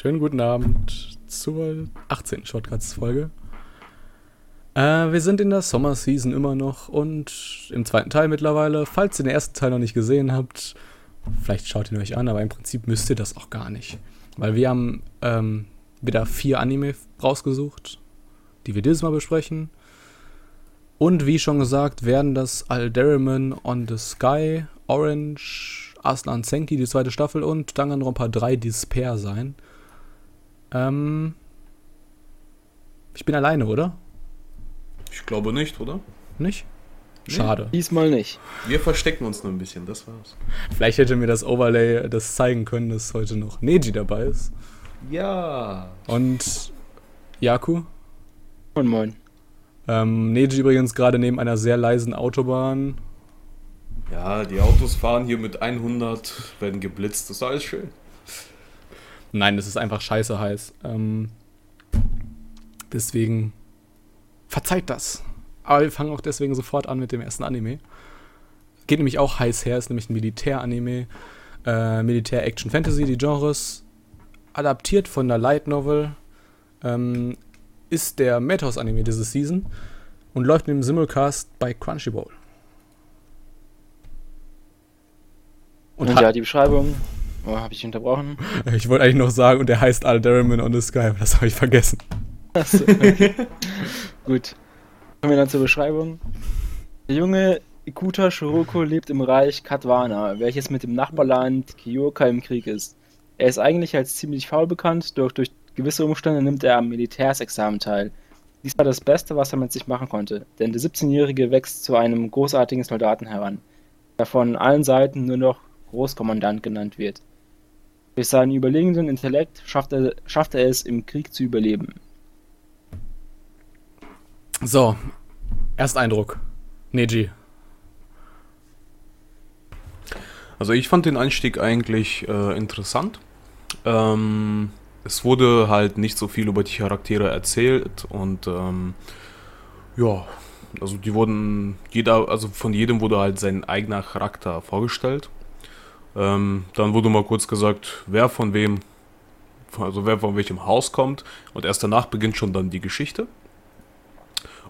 Schönen guten Abend zur 18. Shortcuts-Folge. Äh, wir sind in der Sommer-Season immer noch und im zweiten Teil mittlerweile. Falls ihr den ersten Teil noch nicht gesehen habt, vielleicht schaut ihn euch an, aber im Prinzip müsst ihr das auch gar nicht. Weil wir haben ähm, wieder vier Anime rausgesucht, die wir dieses Mal besprechen. Und wie schon gesagt, werden das Alderaman on the Sky, Orange, Aslan Senki, die zweite Staffel und Danganronpa 3 Despair sein. Ähm, ich bin alleine, oder? Ich glaube nicht, oder? Nicht? Schade. Diesmal nicht. Wir verstecken uns nur ein bisschen, das war's. Vielleicht hätte mir das Overlay das zeigen können, dass heute noch Neji dabei ist. Ja. Und Yaku. Moin, moin. Ähm, Neji übrigens gerade neben einer sehr leisen Autobahn. Ja, die Autos fahren hier mit 100, werden geblitzt, das ist alles schön. Nein, es ist einfach scheiße heiß. Ähm, deswegen verzeiht das. Aber wir fangen auch deswegen sofort an mit dem ersten Anime. Geht nämlich auch heiß her, ist nämlich ein Militär-Anime. Äh, Militär-Action-Fantasy, die Genres. Adaptiert von der Light Novel. Ähm, ist der Madhouse-Anime diese Season. Und läuft mit dem Simulcast bei Crunchyroll. Und, und ja, die Beschreibung. Oh, habe ich unterbrochen? Ich wollte eigentlich noch sagen, und der heißt Alderaman on the Sky, aber das habe ich vergessen. Achso, okay. Gut. Kommen wir dann zur Beschreibung. Der junge Ikuta Shiroko lebt im Reich Katwana, welches mit dem Nachbarland Kyoka im Krieg ist. Er ist eigentlich als ziemlich faul bekannt, doch durch gewisse Umstände nimmt er am Militärsexamen teil. Dies war das Beste, was er mit sich machen konnte, denn der 17-Jährige wächst zu einem großartigen Soldaten heran, der von allen Seiten nur noch Großkommandant genannt wird. Durch seinen überlegenen Intellekt schafft er, schafft er es, im Krieg zu überleben. So, Ersteindruck. Neji. Also ich fand den Einstieg eigentlich äh, interessant. Ähm, es wurde halt nicht so viel über die Charaktere erzählt und ähm, ja, also die wurden, jeder, also von jedem wurde halt sein eigener Charakter vorgestellt. Ähm, dann wurde mal kurz gesagt, wer von wem, also wer von welchem Haus kommt und erst danach beginnt schon dann die Geschichte.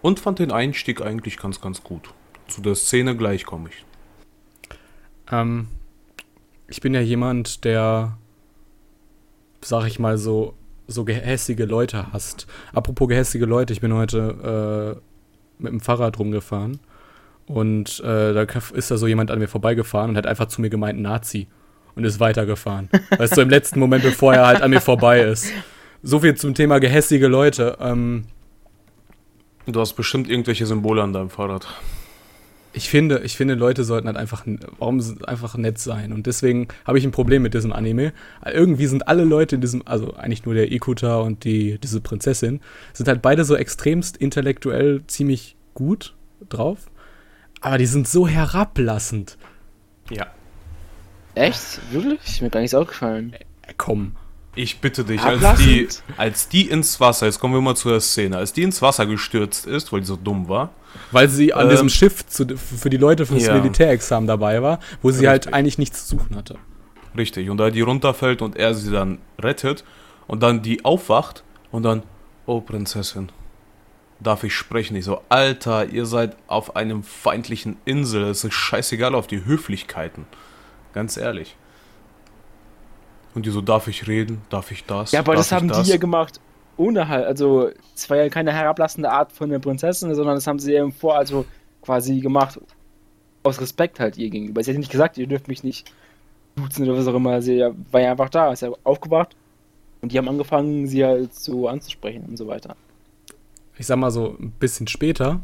Und fand den Einstieg eigentlich ganz, ganz gut. Zu der Szene gleich komme ich. Ähm, ich bin ja jemand, der, sag ich mal so, so gehässige Leute hasst. Apropos gehässige Leute, ich bin heute äh, mit dem Fahrrad rumgefahren und äh, da ist da so jemand an mir vorbeigefahren und hat einfach zu mir gemeint Nazi und ist weitergefahren. weißt du, im letzten Moment, bevor er halt an mir vorbei ist. So viel zum Thema gehässige Leute. Ähm, Du hast bestimmt irgendwelche Symbole an deinem Fahrrad. Ich finde, ich finde, Leute sollten halt einfach, warum einfach nett sein. Und deswegen habe ich ein Problem mit diesem Anime. Irgendwie sind alle Leute in diesem, also eigentlich nur der Ikuta und die, diese Prinzessin, sind halt beide so extremst intellektuell ziemlich gut drauf. Aber die sind so herablassend. Ja. Echt? Wirklich? Ist mir gar nicht aufgefallen. Äh, komm. Ich bitte dich, als die, als die ins Wasser, jetzt kommen wir mal zu der Szene, als die ins Wasser gestürzt ist, weil die so dumm war. Weil sie an ähm, diesem Schiff zu, für die Leute fürs ja. Militärexamen dabei war, wo sie halt Richtig. halt eigentlich nichts zu suchen hatte. Richtig, und da die runterfällt und er sie dann rettet und dann die aufwacht und dann, oh Prinzessin, darf ich sprechen? Ich so, Alter, ihr seid auf einem feindlichen Insel, es ist scheißegal auf die Höflichkeiten. Ganz ehrlich. Und die so, darf ich reden? Darf ich das? Ja, aber darf das haben das? die ja gemacht ohne halt, also es war ja keine herablassende Art von der Prinzessin, sondern das haben sie ja vor, also quasi gemacht aus Respekt halt ihr gegenüber. Sie hat nicht gesagt, ihr dürft mich nicht duzen oder was auch immer. Sie war ja einfach da, ist ja aufgewacht und die haben angefangen, sie halt so anzusprechen und so weiter. Ich sag mal so, ein bisschen später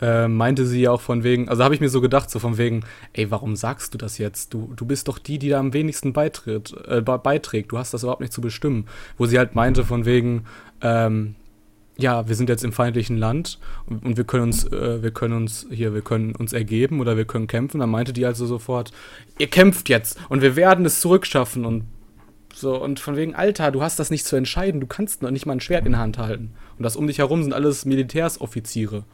äh, meinte sie ja auch von wegen, also habe ich mir so gedacht, so von wegen, ey, warum sagst du das jetzt? Du, du bist doch die, die da am wenigsten beitritt, äh, beiträgt. Du hast das überhaupt nicht zu bestimmen. Wo sie halt meinte von wegen, ähm, ja, wir sind jetzt im feindlichen Land und, und wir können uns, äh, wir können uns hier, wir können uns ergeben oder wir können kämpfen. Dann meinte die also sofort, ihr kämpft jetzt und wir werden es zurückschaffen und so, und von wegen, Alter, du hast das nicht zu entscheiden, du kannst noch nicht mal ein Schwert in der Hand halten. Und das um dich herum sind alles Militärsoffiziere.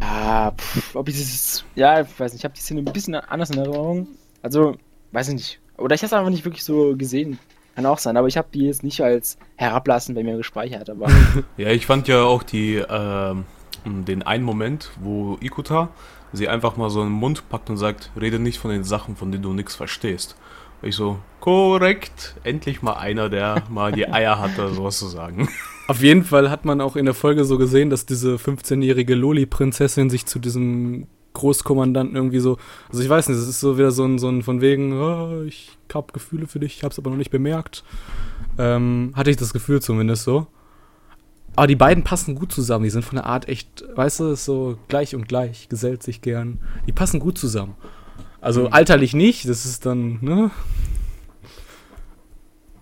Ja, pff, ob ich das. Ja, ich weiß nicht, ich habe die Szene ein bisschen anders in Erinnerung. Also, weiß ich nicht. Oder ich habe es einfach nicht wirklich so gesehen. Kann auch sein, aber ich habe die jetzt nicht als herablassen bei mir gespeichert. Aber Ja, ich fand ja auch die, ähm, den einen Moment, wo Ikuta sie einfach mal so in den Mund packt und sagt, rede nicht von den Sachen, von denen du nichts verstehst. Und ich so, korrekt, endlich mal einer, der mal die Eier hatte, sowas zu sagen. Auf jeden Fall hat man auch in der Folge so gesehen, dass diese 15-jährige Loli-Prinzessin sich zu diesem Großkommandanten irgendwie so, also ich weiß nicht, es ist so wieder so ein, so ein von wegen, oh, ich hab Gefühle für dich, ich hab's aber noch nicht bemerkt. Ähm, hatte ich das Gefühl zumindest so. Aber die beiden passen gut zusammen, die sind von der Art echt, weißt du, so gleich und gleich, gesellt sich gern. Die passen gut zusammen. Also alterlich nicht, das ist dann, ne?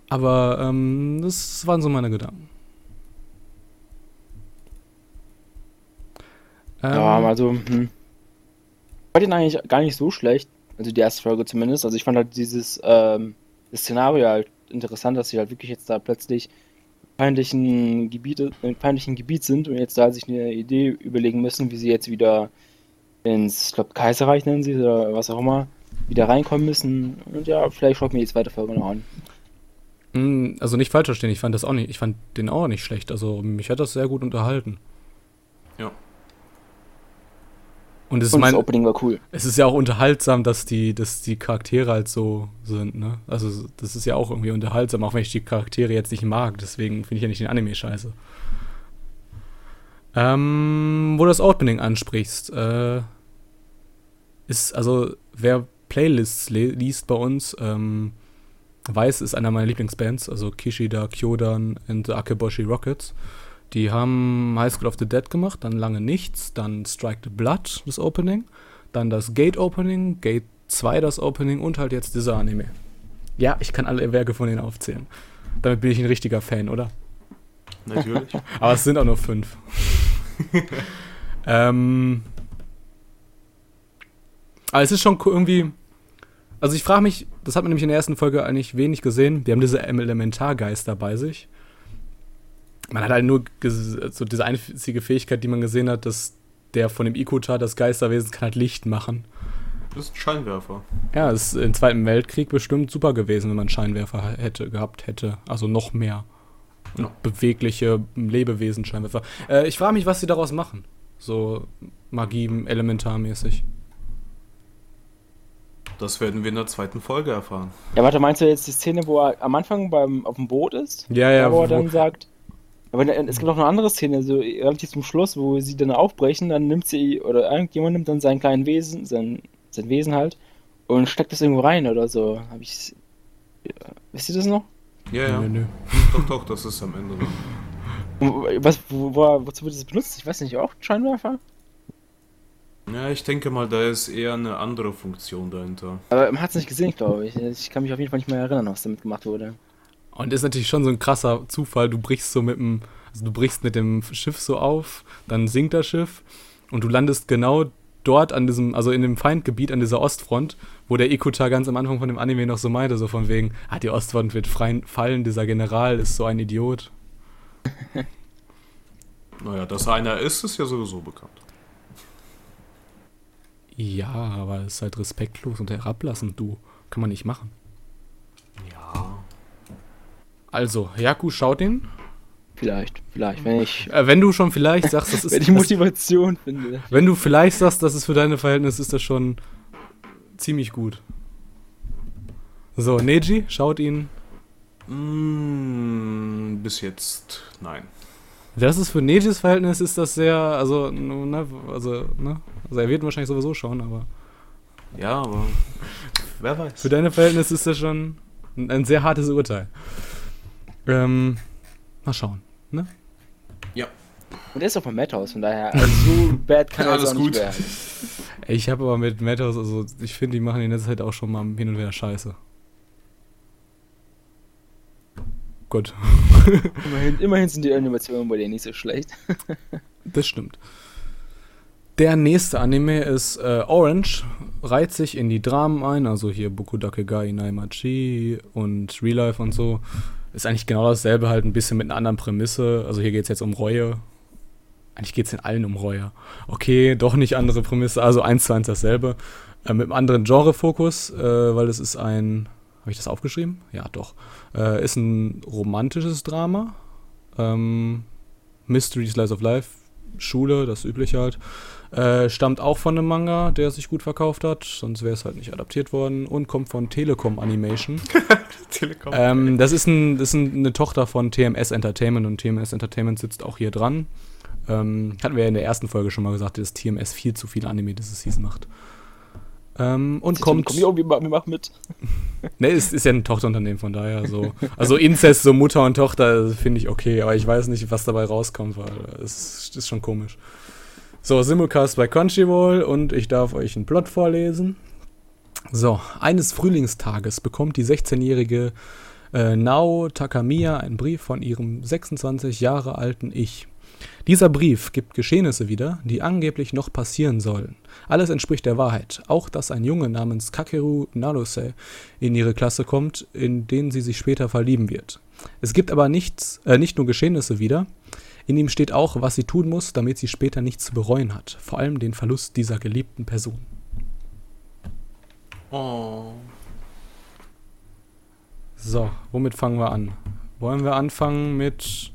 Aber ähm, das waren so meine Gedanken. Ähm, ja, also, hm. Ich fand ihn eigentlich gar nicht so schlecht. Also die erste Folge zumindest. Also ich fand halt dieses ähm, das Szenario halt interessant, dass sie halt wirklich jetzt da plötzlich feindlichen Gebiete, im feindlichen Gebiet sind und jetzt da sich eine Idee überlegen müssen, wie sie jetzt wieder ins, ich glaube, Kaiserreich nennen sie es oder was auch immer, wieder reinkommen müssen. Und ja, vielleicht schaut mir die zweite Folge noch an. Mm, Also nicht falsch verstehen, ich fand das auch nicht, ich fand den auch nicht schlecht. Also mich hat das sehr gut unterhalten. Ja. Und es ist Und das mein, Opening war cool. es ist ja auch unterhaltsam, dass die, dass die Charaktere halt so sind, ne? Also das ist ja auch irgendwie unterhaltsam, auch wenn ich die Charaktere jetzt nicht mag, deswegen finde ich ja nicht den Anime scheiße. Ähm, wo du das Opening ansprichst, äh, ist, also wer Playlists liest bei uns, ähm, weiß, ist einer meiner Lieblingsbands, also Kishida, Kyodan und the Akeboshi Rockets. Die haben High School of the Dead gemacht, dann lange nichts, dann Strike the Blood, das Opening, dann das Gate Opening, Gate 2 das Opening und halt jetzt dieser Anime. Ja, ich kann alle Werke von denen aufzählen. Damit bin ich ein richtiger Fan, oder? Natürlich. Aber es sind auch nur fünf. ähm, aber es ist schon irgendwie. Also ich frage mich, das hat man nämlich in der ersten Folge eigentlich wenig gesehen. Die haben diese Elementargeister bei sich. Man hat halt nur so diese einzige Fähigkeit, die man gesehen hat, dass der von dem Ikuta, das Geisterwesen, kann halt Licht machen. Das ist ein Scheinwerfer. Ja, es ist im Zweiten Weltkrieg bestimmt super gewesen, wenn man Scheinwerfer hätte gehabt hätte. Also noch mehr. Ja. Bewegliche Lebewesen-Scheinwerfer. Äh, ich frage mich, was sie daraus machen. So Magie elementarmäßig. Das werden wir in der zweiten Folge erfahren. Ja, warte, meinst du jetzt die Szene, wo er am Anfang beim, auf dem Boot ist? Ja, ja, Ja, wo er wo- dann sagt. Aber es gibt noch eine andere Szene, so relativ zum Schluss, wo sie dann aufbrechen, dann nimmt sie, oder irgendjemand nimmt dann sein kleinen Wesen, sein, sein Wesen halt, und steckt das irgendwo rein oder so. Hab ich. Ja, wisst ihr das noch? Ja, ja. Nö, nö. Doch, doch, das ist am Ende. Und Was, wo, wo, wozu wird das benutzt? Ich weiß nicht, auch ein Scheinwerfer? Ja, ich denke mal, da ist eher eine andere Funktion dahinter. Aber man hat es nicht gesehen, glaube ich. Ich kann mich auf jeden Fall nicht mehr erinnern, was damit gemacht wurde. Und ist natürlich schon so ein krasser Zufall. Du brichst so mit dem, also du brichst mit dem Schiff so auf, dann sinkt das Schiff und du landest genau dort an diesem, also in dem Feindgebiet an dieser Ostfront, wo der Ikuta ganz am Anfang von dem Anime noch so meinte, so von wegen, ah, die Ostfront wird frei fallen, dieser General ist so ein Idiot. Naja, dass einer ist, ist ja sowieso bekannt. Ja, aber es ist halt respektlos und herablassend, du. Kann man nicht machen. Ja. Also, Yaku schaut ihn. Vielleicht, vielleicht, wenn ich, Äh, wenn du schon vielleicht sagst, das ist. wenn ich das, Motivation finde. wenn du vielleicht sagst, das ist für deine Verhältnisse, ist das schon ziemlich gut. So, Neji schaut ihn. Mm, bis jetzt nein. Das ist für Nejis Verhältnis ist das sehr, also, ne, also, ne, also er wird wahrscheinlich sowieso schauen, aber Ja, aber wer weiß. für deine Verhältnisse ist das schon ein, ein sehr hartes Urteil. Ähm, mal schauen, ne? Ja. Und der ist auch von Madhouse, von daher, also so bad kann er alles gut. werden. Ich habe aber mit Madhouse, also ich finde, die machen in letzter Zeit auch schon mal hin und wieder Scheiße. Gut, Immerhin, immerhin sind die Animationen bei denen nicht so schlecht. das stimmt. Der nächste Anime ist äh, Orange, reiht sich in die Dramen ein, also hier Bukudake Gai Naimachi und Real Life und so. Ist eigentlich genau dasselbe, halt ein bisschen mit einer anderen Prämisse. Also hier geht es jetzt um Reue. Eigentlich geht es in allen um Reue. Okay, doch nicht andere Prämisse, also eins zu eins dasselbe. Äh, mit einem anderen Genrefokus, äh, weil es ist ein Habe ich das aufgeschrieben? Ja, doch. Äh, ist ein romantisches Drama. Ähm, Mystery Slice of Life, Schule, das übliche halt. Äh, stammt auch von einem Manga, der sich gut verkauft hat, sonst wäre es halt nicht adaptiert worden und kommt von Telekom Animation. Telekom. Ähm, das ist, ein, das ist eine Tochter von TMS Entertainment und TMS Entertainment sitzt auch hier dran. Ähm, hatten wir ja in der ersten Folge schon mal gesagt, dass TMS viel zu viele Anime diese Season macht. Ähm, und Sie kommt. Komm, jo, wir, wir machen mit. ne, ist, ist ja ein Tochterunternehmen, von daher so. Also Inzest, so Mutter und Tochter, finde ich okay, aber ich weiß nicht, was dabei rauskommt, weil es ist schon komisch. So, Simulcast bei Crunchyroll und ich darf euch einen Plot vorlesen. So, eines Frühlingstages bekommt die 16-jährige äh, Nao Takamiya einen Brief von ihrem 26 Jahre alten Ich. Dieser Brief gibt Geschehnisse wieder, die angeblich noch passieren sollen. Alles entspricht der Wahrheit, auch dass ein Junge namens Kakeru Naruse in ihre Klasse kommt, in den sie sich später verlieben wird. Es gibt aber nichts, äh, nicht nur Geschehnisse wieder, in ihm steht auch, was sie tun muss, damit sie später nichts zu bereuen hat. Vor allem den Verlust dieser geliebten Person. Oh. So, womit fangen wir an? Wollen wir anfangen mit.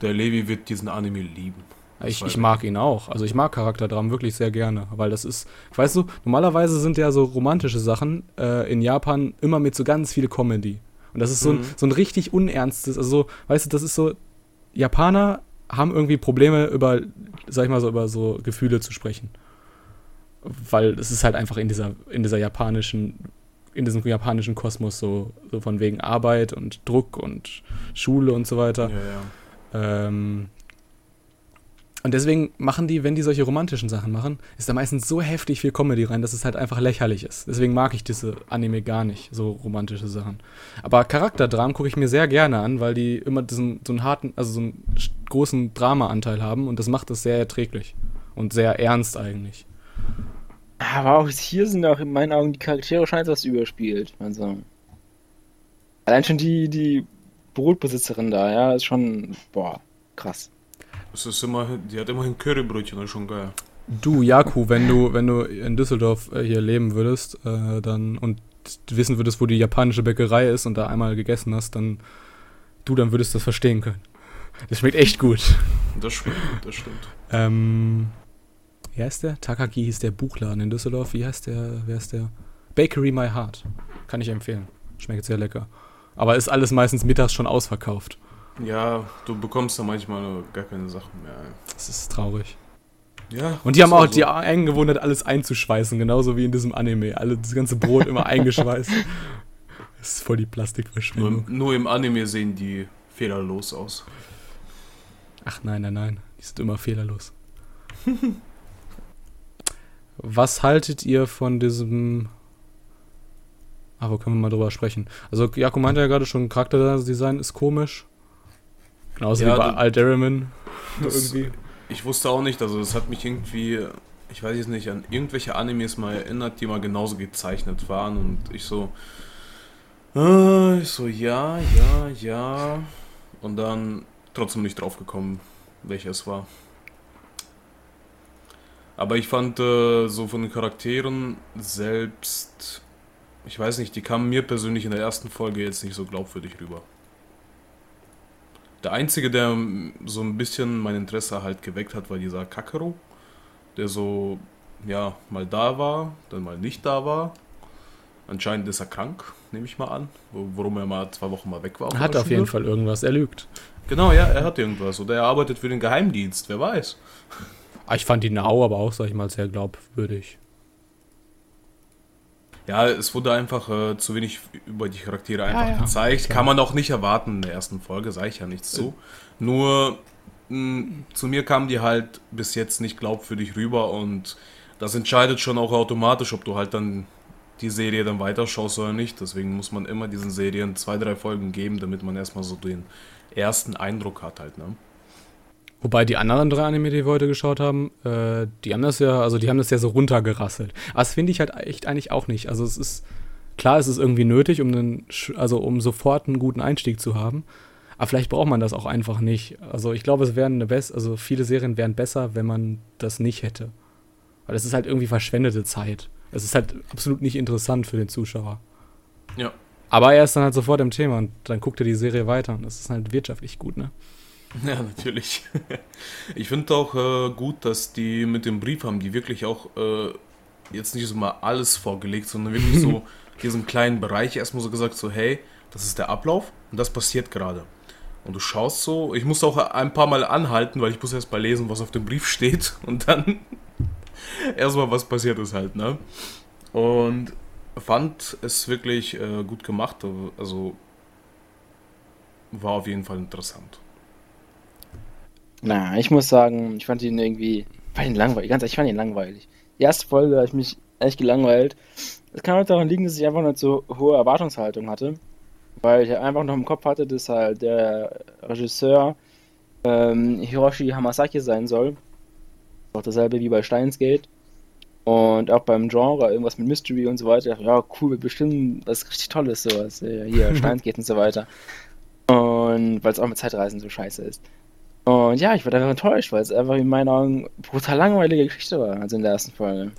Der Levi wird diesen Anime lieben. Ich, ich, mag ihn auch. Also ich mag Charakterdram wirklich sehr gerne, weil das ist, weißt du, normalerweise sind ja so romantische Sachen äh, in Japan immer mit so ganz viel Comedy. Und das ist so, mhm. ein, so ein richtig unernstes, also weißt du, das ist so, Japaner haben irgendwie Probleme über, sag ich mal so, über so Gefühle zu sprechen. Weil es ist halt einfach in dieser, in dieser japanischen, in diesem japanischen Kosmos so, so von wegen Arbeit und Druck und Schule und so weiter. Ja, ja. Ähm, und deswegen machen die, wenn die solche romantischen Sachen machen, ist da meistens so heftig viel Comedy rein, dass es halt einfach lächerlich ist. Deswegen mag ich diese Anime gar nicht, so romantische Sachen. Aber Charakterdramen gucke ich mir sehr gerne an, weil die immer diesen, so einen harten, also so einen großen Drama-Anteil haben und das macht das sehr erträglich und sehr ernst eigentlich. Aber auch hier sind auch in meinen Augen die Charaktere scheint was überspielt. Also. Allein schon die, die Brotbesitzerin da, ja, ist schon, boah, krass. Es ist immer, die hat immerhin Currybrötchen, das ist schon geil. Du, Jaku, wenn du, wenn du in Düsseldorf äh, hier leben würdest, äh, dann und wissen würdest, wo die japanische Bäckerei ist und da einmal gegessen hast, dann du, dann würdest du das verstehen können. Das schmeckt echt gut. Das schmeckt gut, das stimmt. Ähm, wie heißt der? Takagi hieß der Buchladen in Düsseldorf. Wie heißt der? Wer ist der? Bakery My Heart. Kann ich empfehlen. Schmeckt sehr lecker. Aber ist alles meistens mittags schon ausverkauft. Ja, du bekommst da manchmal gar keine Sachen mehr. Das ist traurig. Ja. Und die haben auch so. die Angewohnheit, alles einzuschweißen, genauso wie in diesem Anime. Alle, das ganze Brot immer eingeschweißt. Das ist voll die Plastikverschwendung. Nur, nur, im Anime sehen die fehlerlos aus. Ach nein, nein, nein. Die sind immer fehlerlos. Was haltet ihr von diesem. Ah, wo können wir mal drüber sprechen? Also, Jakob meinte ja gerade schon, Charakterdesign ist komisch. Genauso ja, wie bei irgendwie. Ich wusste auch nicht, also das hat mich irgendwie, ich weiß jetzt nicht, an irgendwelche Animes mal erinnert, die mal genauso gezeichnet waren und ich so, äh, ich so, ja, ja, ja. Und dann trotzdem nicht drauf gekommen, welcher es war. Aber ich fand äh, so von den Charakteren selbst, ich weiß nicht, die kamen mir persönlich in der ersten Folge jetzt nicht so glaubwürdig rüber. Der einzige, der so ein bisschen mein Interesse halt geweckt hat, war dieser Kakeru, der so, ja, mal da war, dann mal nicht da war. Anscheinend ist er krank, nehme ich mal an, worum er mal zwei Wochen mal weg war. Er hat auf jeden Fall irgendwas, er lügt. Genau, ja, er hat irgendwas. Oder er arbeitet für den Geheimdienst, wer weiß. Ah, ich fand die Nau aber auch, sag ich mal, sehr glaubwürdig. Ja, es wurde einfach äh, zu wenig über die Charaktere einfach ja, ja. gezeigt. Kann man auch nicht erwarten in der ersten Folge, sage ich ja nichts zu. Nur mh, zu mir kamen die halt bis jetzt nicht glaubwürdig rüber und das entscheidet schon auch automatisch, ob du halt dann die Serie dann weiterschaust oder nicht. Deswegen muss man immer diesen Serien zwei, drei Folgen geben, damit man erstmal so den ersten Eindruck hat halt, ne? Wobei die anderen drei Anime, die wir heute geschaut haben, äh, die haben das ja, also die haben das ja so runtergerasselt. Aber das finde ich halt echt eigentlich auch nicht. Also es ist, klar, es ist irgendwie nötig, um einen, also um sofort einen guten Einstieg zu haben. Aber vielleicht braucht man das auch einfach nicht. Also ich glaube, es wären eine best, also viele Serien wären besser, wenn man das nicht hätte. Weil es ist halt irgendwie verschwendete Zeit. Es ist halt absolut nicht interessant für den Zuschauer. Ja. Aber er ist dann halt sofort im Thema und dann guckt er die Serie weiter und das ist halt wirtschaftlich gut, ne? Ja, natürlich. Ich finde auch äh, gut, dass die mit dem Brief haben, die wirklich auch äh, jetzt nicht so mal alles vorgelegt, sondern wirklich so diesen kleinen Bereich erstmal so gesagt, so hey, das ist der Ablauf und das passiert gerade. Und du schaust so, ich muss auch ein paar Mal anhalten, weil ich muss erst mal lesen, was auf dem Brief steht und dann erstmal was passiert ist halt, ne? Und fand es wirklich äh, gut gemacht, also war auf jeden Fall interessant. Na, ich muss sagen, ich fand ihn irgendwie, fand ihn langweilig, ganz ehrlich, ich fand ihn langweilig. Die erste Folge habe ich mich echt gelangweilt. Es kann auch daran liegen, dass ich einfach nicht so hohe Erwartungshaltung hatte. Weil ich einfach noch im Kopf hatte, dass halt der Regisseur ähm, Hiroshi Hamasaki sein soll. Auch dasselbe wie bei Steins Gate. Und auch beim Genre, irgendwas mit Mystery und so weiter. Ja, cool, bestimmt was richtig Tolles, sowas. Hier, Steins Gate und so weiter. Und weil es auch mit Zeitreisen so scheiße ist. Und ja, ich war einfach enttäuscht, weil es einfach in meinen Augen brutal langweilige Geschichte war, also in der ersten Folge.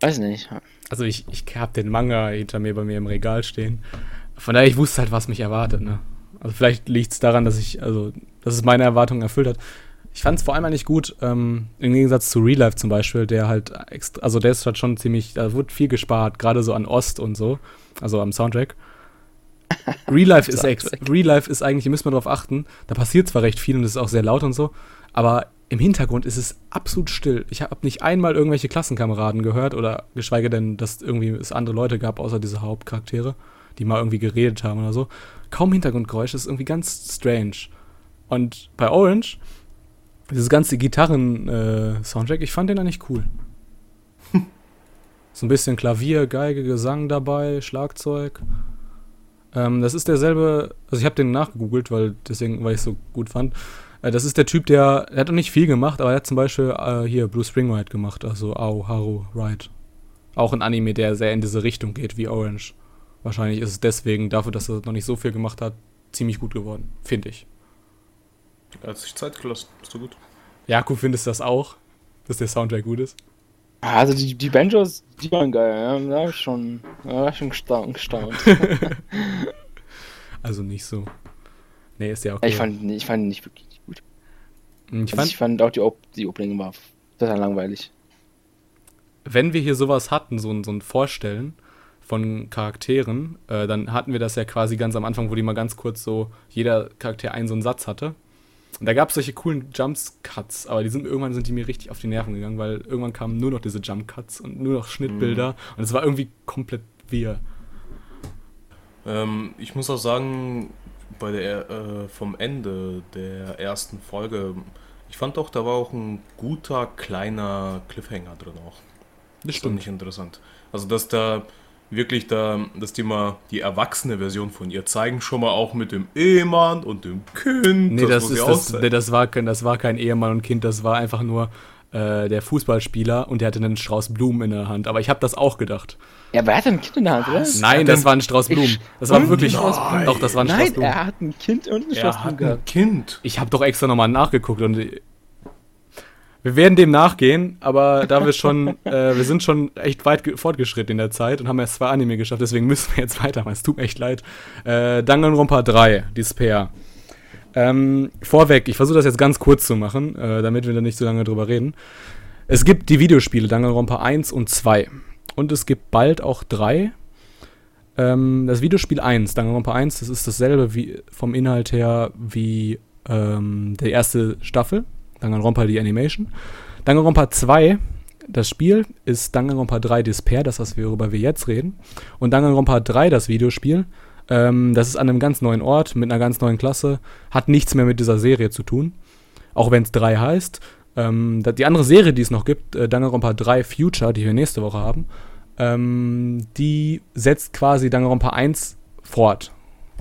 Weiß nicht. Also ich, ich habe den Manga hinter mir bei mir im Regal stehen. Von daher, ich wusste halt, was mich erwartet, ne? Also vielleicht liegt es daran, dass ich, also, dass es meine Erwartungen erfüllt hat. Ich fand es vor allem eigentlich gut, ähm, im Gegensatz zu Real Life zum Beispiel, der halt extra, also der ist halt schon ziemlich, da wurde viel gespart, gerade so an Ost und so, also am Soundtrack. Real Life ist ex Real Life ist eigentlich, ihr müsst mal drauf achten, da passiert zwar recht viel und es ist auch sehr laut und so, aber im Hintergrund ist es absolut still. Ich habe nicht einmal irgendwelche Klassenkameraden gehört oder geschweige denn, dass irgendwie es andere Leute gab, außer diese Hauptcharaktere die mal irgendwie geredet haben oder so. Kaum Hintergrundgeräusche, ist irgendwie ganz strange. Und bei Orange, dieses ganze Gitarren-Soundtrack, äh, ich fand den eigentlich cool. so ein bisschen Klavier, Geige, Gesang dabei, Schlagzeug. Ähm, das ist derselbe, also ich habe den nachgegoogelt, weil deswegen, weil ich es so gut fand. Äh, das ist der Typ, der, der hat noch nicht viel gemacht, aber er hat zum Beispiel äh, hier Blue Spring Ride gemacht, also Ao Haru Ride. Auch ein Anime, der sehr in diese Richtung geht wie Orange. Wahrscheinlich ist es deswegen, dafür, dass er noch nicht so viel gemacht hat, ziemlich gut geworden, finde ich. Er hat sich Zeit gelassen, ist so gut. Jakob, findest du das auch, dass der Soundtrack gut ist? Also die, die Banjos, die waren geil, ja. Da hab ich schon, da hab ich schon gestaunt. also nicht so. Nee, ist ja auch. Ich fand, ich fand ihn nicht wirklich gut. Hm, ich, also fand, ich fand auch die, Op die Opening war total langweilig. Wenn wir hier sowas hatten, so ein, so ein Vorstellen, von Charakteren, äh, dann hatten wir das ja quasi ganz am Anfang, wo die mal ganz kurz so, jeder Charakter einen so einen Satz hatte. Und da gab es solche coolen Jump-Cuts, aber die sind irgendwann sind die mir richtig auf die Nerven gegangen, weil irgendwann kamen nur noch diese Jump-Cuts und nur noch Schnittbilder mhm. und es war irgendwie komplett wir. Ähm, ich muss auch sagen, bei der äh, vom Ende der ersten Folge, ich fand auch, da war auch ein guter kleiner Cliffhanger drin auch. Das stimmt. nicht interessant. Also dass da wirklich da das Thema die erwachsene Version von ihr zeigen, schon mal auch mit dem Ehemann und dem Kind. Nee, das, das ist das, nee, das, war, das war kein Ehemann und Kind, das war einfach nur äh, der Fußballspieler und der hatte einen Strauß Blumen in der Hand. Aber ich habe das auch gedacht. Ja, aber er hatte ein Kind in der Hand, oder? Nein, das war ein Strauß Blumen. Das war wirklich. Doch, das war ein Strauß Blumen. Nein, er hat ein Kind und ein Strauß Blumen gehabt. Ein Kind. Ich habe doch extra nochmal nachgeguckt und wir werden dem nachgehen, aber da wir schon, äh, wir sind schon echt weit fortgeschritten in der Zeit und haben erst zwei Anime geschafft, deswegen müssen wir jetzt weitermachen. Es tut mir echt leid. Äh, Danganronpa 3, Despair. Ähm, vorweg, ich versuche das jetzt ganz kurz zu machen, äh, damit wir da nicht so lange drüber reden. Es gibt die Videospiele Danganronpa 1 und 2. Und es gibt bald auch 3. Ähm, das Videospiel 1, Danganronpa 1, das ist dasselbe wie, vom Inhalt her wie ähm, die erste Staffel. Danganronpa die Animation. Danganronpa 2, das Spiel, ist Danganronpa 3 Despair, das, was wir, worüber wir jetzt reden. Und Danganronpa 3, das Videospiel, ähm, das ist an einem ganz neuen Ort, mit einer ganz neuen Klasse, hat nichts mehr mit dieser Serie zu tun. Auch wenn es 3 heißt. Ähm, die andere Serie, die es noch gibt, äh, Danganronpa 3 Future, die wir nächste Woche haben, ähm, die setzt quasi Danganronpa 1 fort.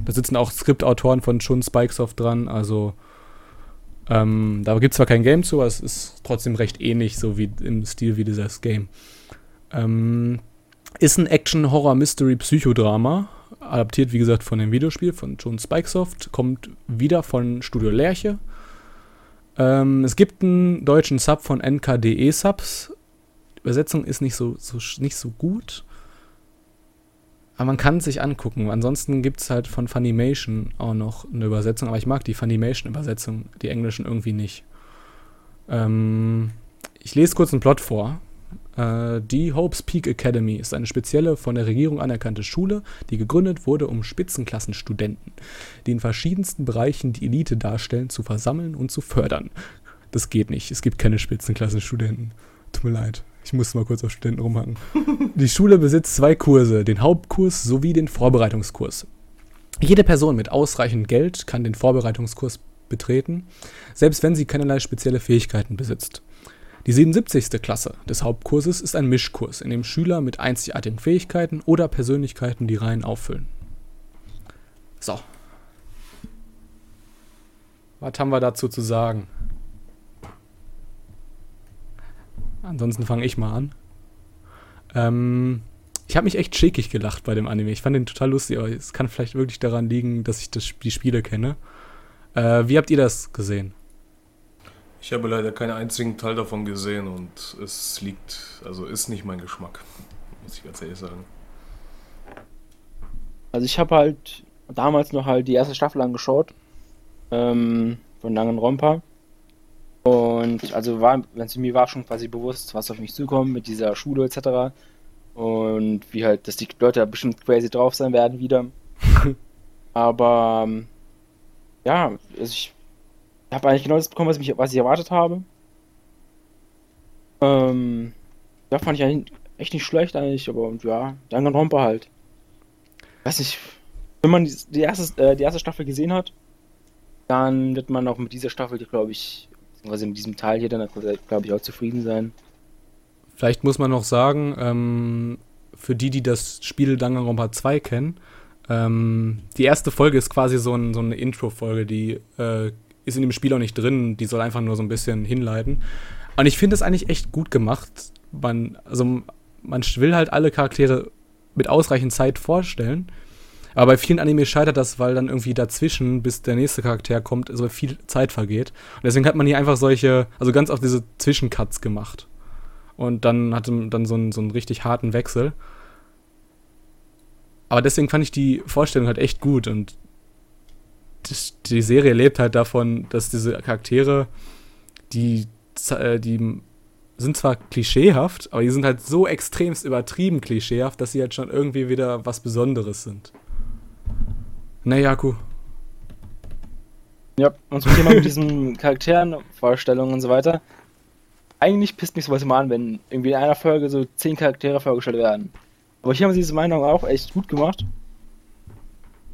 Da sitzen auch Skriptautoren von Shun Spikesoft dran, also ähm, da gibt es zwar kein Game zu, aber es ist trotzdem recht ähnlich, so wie im Stil wie dieses Game. Ähm, ist ein Action-Horror-Mystery-Psychodrama, adaptiert wie gesagt von dem Videospiel von John Spikesoft, kommt wieder von Studio Lerche. Ähm, es gibt einen deutschen Sub von NKDE Subs. Die Übersetzung ist nicht so, so, nicht so gut. Aber man kann es sich angucken. Ansonsten gibt es halt von Funimation auch noch eine Übersetzung, aber ich mag die Funimation-Übersetzung, die englischen irgendwie nicht. Ähm, ich lese kurz einen Plot vor. Äh, die Hope's Peak Academy ist eine spezielle, von der Regierung anerkannte Schule, die gegründet wurde, um Spitzenklassenstudenten, die in verschiedensten Bereichen die Elite darstellen, zu versammeln und zu fördern. Das geht nicht. Es gibt keine Spitzenklassenstudenten. Tut mir leid. Ich muss mal kurz auf Studenten rumhacken. Die Schule besitzt zwei Kurse, den Hauptkurs sowie den Vorbereitungskurs. Jede Person mit ausreichend Geld kann den Vorbereitungskurs betreten, selbst wenn sie keinerlei spezielle Fähigkeiten besitzt. Die 77. Klasse des Hauptkurses ist ein Mischkurs, in dem Schüler mit einzigartigen Fähigkeiten oder Persönlichkeiten die Reihen auffüllen. So. Was haben wir dazu zu sagen? Ansonsten fange ich mal an. Ähm, ich habe mich echt schickig gelacht bei dem Anime. Ich fand den total lustig, aber es kann vielleicht wirklich daran liegen, dass ich das, die Spiele kenne. Äh, wie habt ihr das gesehen? Ich habe leider keinen einzigen Teil davon gesehen und es liegt, also ist nicht mein Geschmack, muss ich ganz ehrlich sagen. Also ich habe halt damals noch halt die erste Staffel angeschaut ähm, von Danganronpa und also war, wenn es mir war schon quasi bewusst, was auf mich zukommt mit dieser Schule etc. Und wie halt, dass die Leute bestimmt crazy drauf sein werden wieder. Aber ähm, ja, also ich habe eigentlich genau das bekommen, was, mich, was ich erwartet habe. Ähm, ja, fand ich eigentlich echt nicht schlecht eigentlich, aber ja, Danganronpa halt. Weiß nicht, wenn man die erste, äh, die erste Staffel gesehen hat, dann wird man auch mit dieser Staffel, glaube ich, beziehungsweise mit diesem Teil hier dann, glaube ich, auch zufrieden sein. Vielleicht muss man noch sagen, ähm, für die, die das Spiel Danganronpa 2 kennen, ähm, die erste Folge ist quasi so, ein, so eine Intro-Folge, die äh, ist in dem Spiel auch nicht drin, die soll einfach nur so ein bisschen hinleiten. Und ich finde es eigentlich echt gut gemacht. Man, also man will halt alle Charaktere mit ausreichend Zeit vorstellen. Aber bei vielen Anime scheitert das, weil dann irgendwie dazwischen, bis der nächste Charakter kommt, so viel Zeit vergeht. Und deswegen hat man hier einfach solche, also ganz oft diese Zwischencuts gemacht. Und dann hatte dann so einen, so einen richtig harten Wechsel. Aber deswegen fand ich die Vorstellung halt echt gut und das, die Serie lebt halt davon, dass diese Charaktere, die, äh, die sind zwar klischeehaft, aber die sind halt so extremst übertrieben klischeehaft, dass sie halt schon irgendwie wieder was Besonderes sind. Ne, Jaku. Ja, und zum Thema mit diesen Charakteren, Vorstellungen und so weiter. Eigentlich pisst mich sowas immer an, wenn irgendwie in einer Folge so zehn Charaktere vorgestellt werden. Aber hier haben sie diese Meinung auch echt gut gemacht.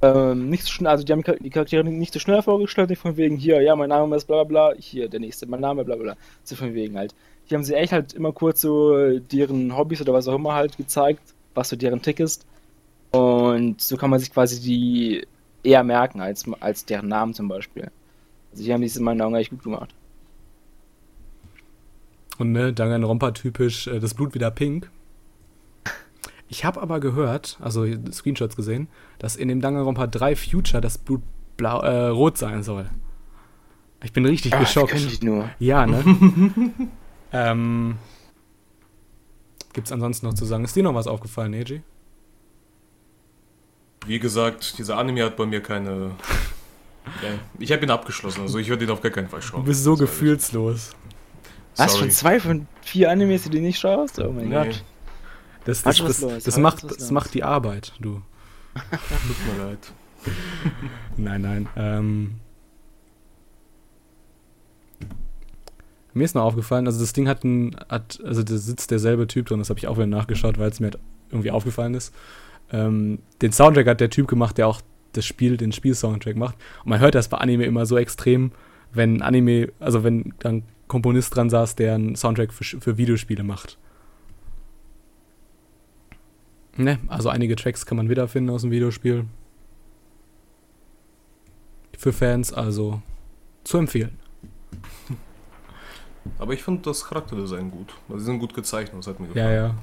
Ähm, nicht so schnell, also die haben die Charaktere nicht so schnell vorgestellt, nicht von wegen hier, ja, mein Name ist bla bla bla, hier der nächste, mein Name bla bla, so von wegen halt. Hier haben sie echt halt immer kurz so deren Hobbys oder was auch immer halt gezeigt, was so deren Tick ist. Und so kann man sich quasi die eher merken als, als deren Namen zum Beispiel. Also die haben diese in meinen Augen echt gut gemacht. Und ne, Danganronpa typisch, äh, das Blut wieder pink. Ich habe aber gehört, also Screenshots gesehen, dass in dem Danganronpa 3 Future das Blut blau, äh, rot sein soll. Ich bin richtig Ach, geschockt. Ich nur. Ja, ne? ähm, gibt's ansonsten noch zu sagen? Ist dir noch was aufgefallen, Eji? Wie gesagt, dieser Anime hat bei mir keine. ja, ich habe ihn abgeschlossen, also ich würde ihn auf gar keinen Fall schauen. Du bist so gefühlslos. Hast du schon zwei von vier Animes, die du nicht schaust? Oh mein nee. Gott. Das, das, das, das, das macht, das macht die Arbeit, du. Tut mir leid. nein, nein. Ähm, mir ist noch aufgefallen, also das Ding hat ein, hat, also da sitzt derselbe Typ drin, das habe ich auch wieder nachgeschaut, weil es mir halt irgendwie aufgefallen ist. Ähm, den Soundtrack hat der Typ gemacht, der auch das Spiel, den Spiel-Soundtrack macht. Und man hört das bei Anime immer so extrem, wenn Anime, also wenn dann Komponist dran saß, der einen Soundtrack für, für Videospiele macht. Ne, also einige Tracks kann man wiederfinden aus dem Videospiel. Für Fans also zu empfehlen. Aber ich fand das Charakterdesign gut. Also sie sind gut gezeichnet, das hat mir gefallen. Ja, ja.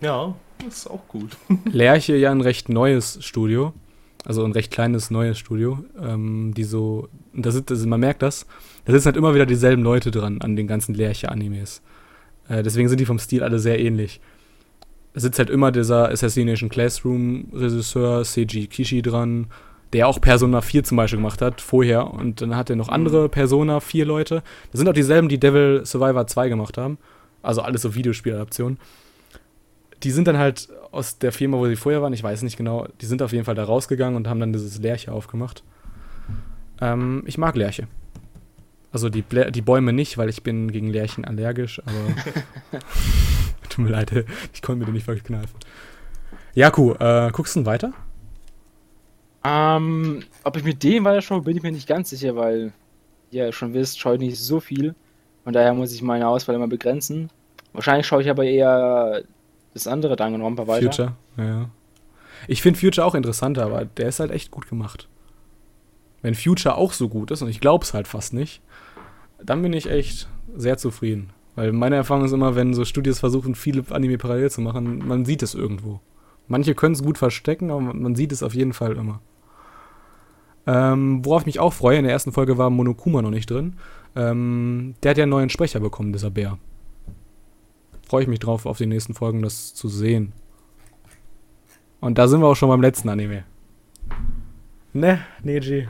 Ja, das ist auch gut. Lerche ja ein recht neues Studio. Also ein recht kleines neues Studio. Ähm, die so. Da sind, also man merkt das. Da sitzen halt immer wieder dieselben Leute dran an den ganzen Lerche-Animes. Äh, deswegen sind die vom Stil alle sehr ähnlich. Sitzt halt immer dieser Assassination Classroom Regisseur Seiji Kishi dran, der auch Persona 4 zum Beispiel gemacht hat, vorher. Und dann hat er noch andere Persona 4 Leute. Das sind auch dieselben, die Devil Survivor 2 gemacht haben. Also alles so Videospieladaptionen. Die sind dann halt aus der Firma, wo sie vorher waren, ich weiß nicht genau, die sind auf jeden Fall da rausgegangen und haben dann dieses Lerche aufgemacht. Ähm, ich mag Lerche. Also die, Blä die Bäume nicht, weil ich bin gegen Lärchen allergisch, aber tut mir leid, ich konnte mir den nicht verkneifen. Jaku, äh, guckst du denn weiter? Ähm, ob ich mit dem weiterschaue, bin ich mir nicht ganz sicher, weil ihr schon wisst, schaue ich nicht so viel. Von daher muss ich meine Auswahl immer begrenzen. Wahrscheinlich schaue ich aber eher das andere Danganronpa weiter. Future, ja. Ich finde Future auch interessanter, aber der ist halt echt gut gemacht. Wenn Future auch so gut ist, und ich glaube es halt fast nicht, dann bin ich echt sehr zufrieden. Weil meine Erfahrung ist immer, wenn so Studios versuchen, viele Anime parallel zu machen, man sieht es irgendwo. Manche können es gut verstecken, aber man sieht es auf jeden Fall immer. Ähm, worauf ich mich auch freue, in der ersten Folge war Monokuma noch nicht drin. Ähm, der hat ja einen neuen Sprecher bekommen, dieser Bär. Freue ich mich drauf, auf die nächsten Folgen das zu sehen. Und da sind wir auch schon beim letzten Anime. Ne, Neji.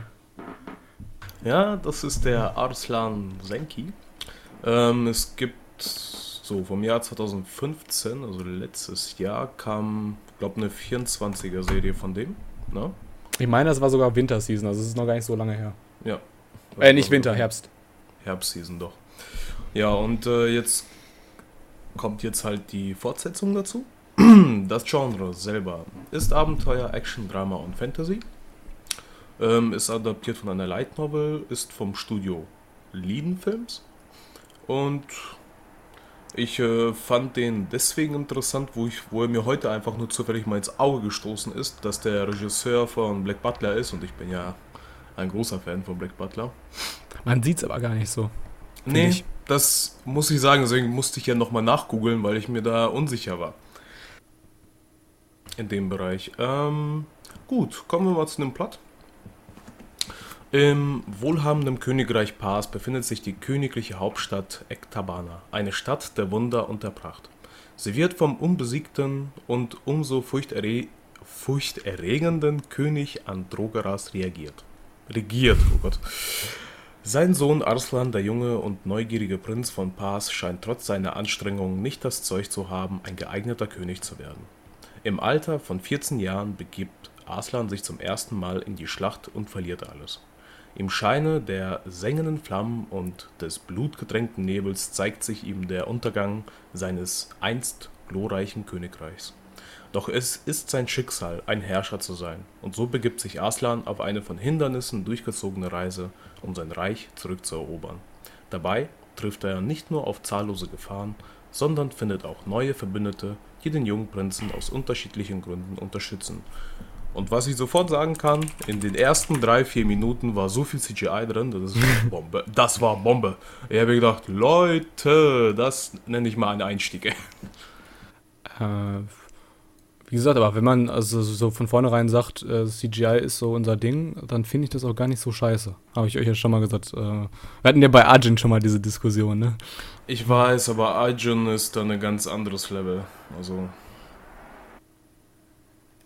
Ja, das ist der Arslan Senki. Ähm, es gibt so vom Jahr 2015, also letztes Jahr, kam, glaube eine 24er Serie von dem. Ne? Ich meine, das war sogar Winterseason, also es ist noch gar nicht so lange her. Ja. Äh, nicht Winter, Herbst. Herbstseason doch. Ja, und äh, jetzt kommt jetzt halt die Fortsetzung dazu. Das Genre selber ist Abenteuer, Action, Drama und Fantasy. Ähm, ist adaptiert von einer Light Novel, ist vom Studio Lieden Films. Und ich äh, fand den deswegen interessant, wo, ich, wo er mir heute einfach nur zufällig mal ins Auge gestoßen ist, dass der Regisseur von Black Butler ist und ich bin ja ein großer Fan von Black Butler. Man sieht es aber gar nicht so. Nee, ich. das muss ich sagen, deswegen musste ich ja nochmal nachgoogeln, weil ich mir da unsicher war. In dem Bereich. Ähm, gut, kommen wir mal zu dem Plot. Im wohlhabenden Königreich Pars befindet sich die königliche Hauptstadt Ektabana, eine Stadt der Wunder und der Pracht. Sie wird vom unbesiegten und umso furchterre furchterregenden König Androgeras reagiert. Regiert, oh Gott. Sein Sohn Arslan, der junge und neugierige Prinz von Pars, scheint trotz seiner Anstrengungen nicht das Zeug zu haben, ein geeigneter König zu werden. Im Alter von 14 Jahren begibt Arslan sich zum ersten Mal in die Schlacht und verliert alles. Im Scheine der sengenden Flammen und des blutgetränkten Nebels zeigt sich ihm der Untergang seines einst glorreichen Königreichs. Doch es ist sein Schicksal, ein Herrscher zu sein, und so begibt sich Aslan auf eine von Hindernissen durchgezogene Reise, um sein Reich zurückzuerobern. Dabei trifft er nicht nur auf zahllose Gefahren, sondern findet auch neue Verbündete, die den jungen Prinzen aus unterschiedlichen Gründen unterstützen und was ich sofort sagen kann, in den ersten drei, vier Minuten war so viel CGI drin, das ist Bombe. Das war Bombe. Ich habe gedacht, Leute, das nenne ich mal einen Einstieg. Äh, wie gesagt, aber wenn man also so von vornherein sagt, äh, CGI ist so unser Ding, dann finde ich das auch gar nicht so scheiße. Habe ich euch ja schon mal gesagt. Äh, wir hatten ja bei Arjun schon mal diese Diskussion, ne? Ich weiß, aber Arjun ist dann ein ganz anderes Level. Also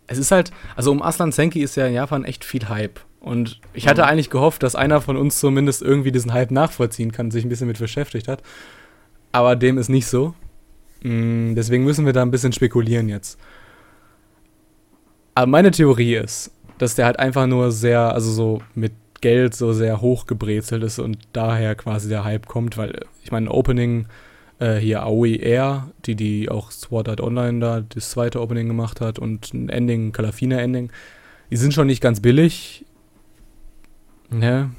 es ist halt, also um Aslan Senki ist ja in Japan echt viel Hype. Und ich hatte mhm. eigentlich gehofft, dass einer von uns zumindest irgendwie diesen Hype nachvollziehen kann, sich ein bisschen mit beschäftigt hat. Aber dem ist nicht so. Mm, deswegen müssen wir da ein bisschen spekulieren jetzt. Aber meine Theorie ist, dass der halt einfach nur sehr, also so mit Geld so sehr hochgebrezelt ist und daher quasi der Hype kommt, weil ich meine, Opening äh, hier Aoi Air, die die auch Sword Art Online da das zweite Opening gemacht hat und ein Ending, Calafina Ending. Die sind schon nicht ganz billig. Ne?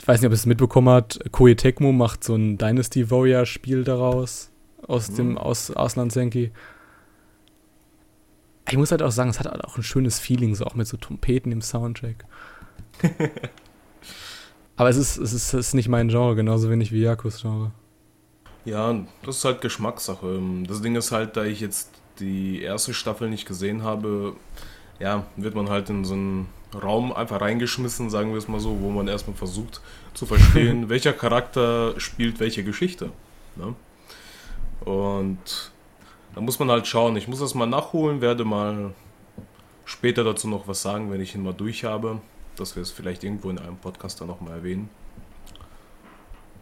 Ich weiß nicht, ob ihr es mitbekommen habt. Koei Tecmo macht so ein Dynasty Warrior Spiel daraus. Aus dem, mhm. aus Arslan Senki. Ich muss halt auch sagen, es hat halt auch ein schönes Feeling, so auch mit so Trompeten im Soundtrack. Aber es ist, es ist, es ist nicht mein Genre, genauso wenig wie Jakos Genre. Ja, das ist halt Geschmackssache. Das Ding ist halt, da ich jetzt die erste Staffel nicht gesehen habe, ja, wird man halt in so einen Raum einfach reingeschmissen, sagen wir es mal so, wo man erstmal versucht zu verstehen, welcher Charakter spielt welche Geschichte. Ne? Und Da muss man halt schauen. Ich muss das mal nachholen, werde mal später dazu noch was sagen, wenn ich ihn mal durch habe. Dass wir es vielleicht irgendwo in einem Podcast dann nochmal erwähnen.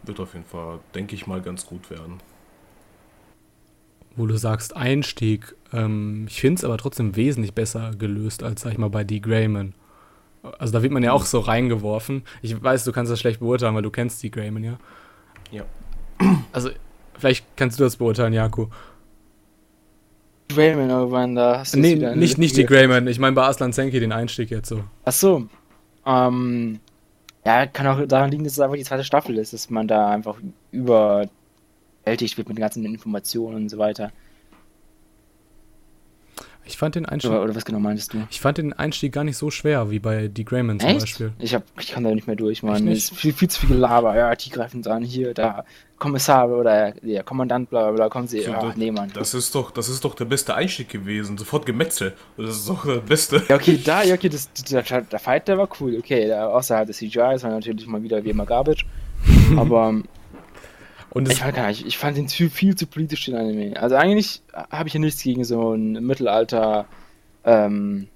Wird auf jeden Fall, denke ich mal, ganz gut werden. Wo du sagst Einstieg, ähm, ich finde es aber trotzdem wesentlich besser gelöst als, sag ich mal, bei D. Grayman. Also da wird man ja auch so reingeworfen. Ich weiß, du kannst das schlecht beurteilen, weil du kennst D. Grayman, ja? Ja. Also, vielleicht kannst du das beurteilen, Jako. Grayman irgendwann, da hast du Nee, es wieder nicht, nicht die. Grayman. Ich meine bei Aslan Senki den Einstieg jetzt so. Ach so. Ähm, ja, kann auch daran liegen, dass es einfach die zweite Staffel ist, dass man da einfach überwältigt wird mit den ganzen Informationen und so weiter. Ich fand den Einstieg, Oder, oder was genau meinst du? ich fand den Einstieg gar nicht so schwer wie bei D. Grayman zum Echt? Beispiel. Ich, hab, ich kann da nicht mehr durch, Mann. nicht? Es ist viel, viel zu viel Gelaber. Ja, die greifen dran, hier, da. Kommissar oder der Kommandant, bla bla bla, kommen sie. So, Ja, das- nee, Mann. Das ist doch, das ist doch der beste Einstieg gewesen. Sofort Gemetzel. Das ist doch der beste. Ja, okay, da, ja, okay, das, der, der Fight, der war cool. Okay, der, außerhalb des CGI, das war natürlich mal wieder wie immer Garbage. Aber Und ich gar nicht, ich fand den viel, viel zu politisch, den Anime. Also eigentlich habe ich ja nichts gegen so ein Mittelalter, ähm,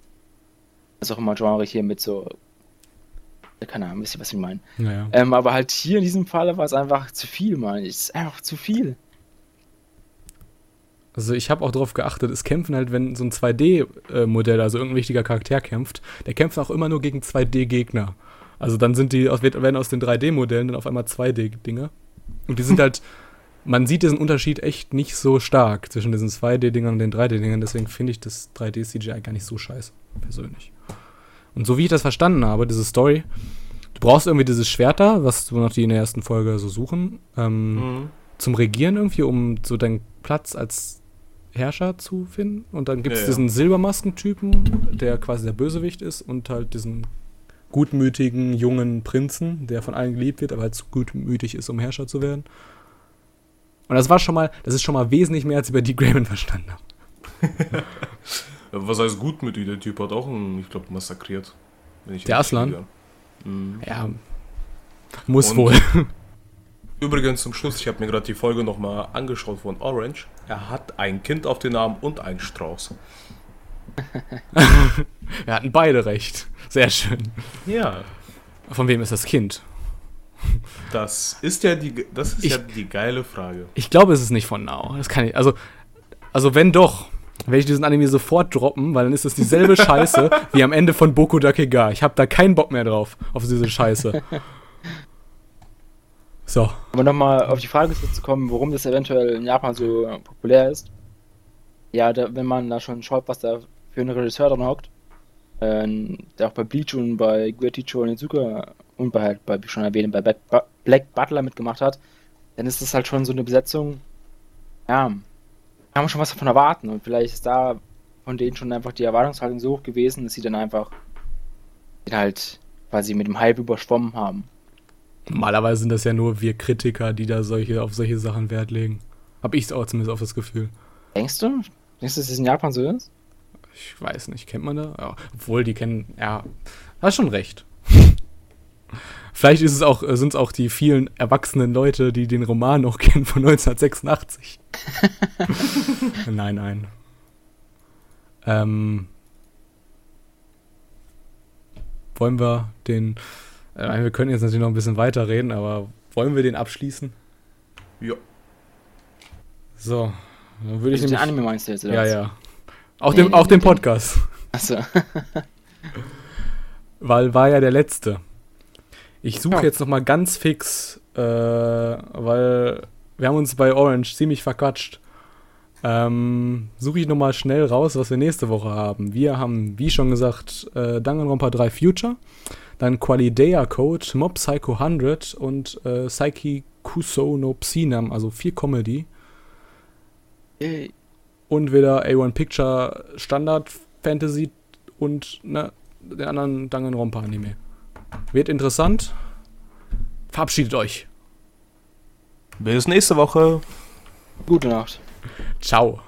was auch immer Genre hier mit so, keine Ahnung, wisst ihr, was ich meine. naja. Ähm, aber halt hier in diesem Fall war es einfach zu viel, Mann. Es ist einfach zu viel. Also ich habe auch darauf geachtet, es kämpfen halt, wenn so ein 2D-Modell, also irgendein wichtiger Charakter kämpft, der kämpft auch immer nur gegen 2D-Gegner. Also dann sind die, werden aus den 3D-Modellen dann auf einmal 2D-Dinger. Und die sind halt, man sieht diesen Unterschied echt nicht so stark zwischen diesen 2D-Dingern und den 3D-Dingern, deswegen finde ich das 3D-CGI gar nicht so scheiße, persönlich. Und so wie ich das verstanden habe, diese Story, du brauchst irgendwie dieses Schwert da, was noch die in der ersten Folge so suchen, ähm, Mhm. zum Regieren irgendwie, um so deinen Platz als Herrscher zu finden. Und dann gibt es Ja, ja. diesen Silbermaskentypen, der quasi der Bösewicht ist, und halt diesen gutmütigen jungen Prinzen, der von allen geliebt wird, aber halt zu gutmütig ist, um Herrscher zu werden. Und das war schon mal, das ist schon mal wesentlich mehr, als ich bei D. Grayman verstanden habe. Was heißt gutmütig? Der Typ hat auch einen, ich glaube, massakriert. Ich Der Aslan? Mhm. Ja, muss Und- wohl. Übrigens zum Schluss, ich habe mir gerade die Folge nochmal angeschaut von Orange. Er hat ein Kind auf den Arm und einen Strauß. Wir hatten beide recht. Sehr schön. Ja. Von wem ist das Kind? Das ist ja die, das ist Ich- ja die geile Frage. Ich glaube, es ist nicht von Now. Das kann ich. Also, also wenn doch, werde ich diesen Anime sofort droppen, weil dann ist es dieselbe Scheiße wie am Ende von Boku Dakega. Ich habe da keinen Bock mehr drauf, auf diese Scheiße. So. Aber nochmal auf die Frage zurückzukommen, warum das eventuell in Japan so populär ist. Ja, da, wenn man da schon schaut, was da für ein Regisseur dran hockt, ähm, der auch bei Bleach und bei Gueticho und Izuka und bei, halt, bei, wie schon erwähnt, bei Black, Bu- Black Butler mitgemacht hat, dann ist das halt schon so eine Besetzung, ja, kann man schon was davon erwarten. Und vielleicht ist da von denen schon einfach die Erwartungshaltung so hoch gewesen, dass sie dann einfach den halt quasi mit dem Hype überschwommen haben. Normalerweise sind das ja nur wir Kritiker, die da solche, auf solche Sachen Wert legen. Hab ich auch zumindest auf das Gefühl. Denkst du? Denkst du, dass das in Japan so ist? Ich weiß nicht, kennt man da? Ja, obwohl, die kennen, ja, hast schon recht. Vielleicht ist es auch, sind es auch die vielen erwachsenen Leute, die den Roman noch kennen von 1986. nein, nein. Ähm, wollen wir den, äh, wir können jetzt natürlich noch ein bisschen weiterreden, aber wollen wir den abschließen? Ja. So, dann würde ich den nämlich, Anime meinst du jetzt, oder ja, was? ja. Auch, Nee, den, auch nee, den Podcast. Achso. weil war ja der letzte. Ich suche Ja. jetzt noch mal ganz fix, äh, weil wir haben uns bei Orange ziemlich verquatscht. Ähm, suche ich noch mal schnell raus, was wir nächste Woche haben. Wir haben, wie schon gesagt, äh, Danganronpa 3 Future, dann Qualidea Code, Mob Psycho 100 und äh, Psyche Kuso no Psinam, also vier Comedy. Yay. Und wieder A1 Picture Standard Fantasy und ne, den anderen Danganronpa Anime. Wird interessant. Verabschiedet euch. Bis nächste Woche. Gute Nacht. Ciao.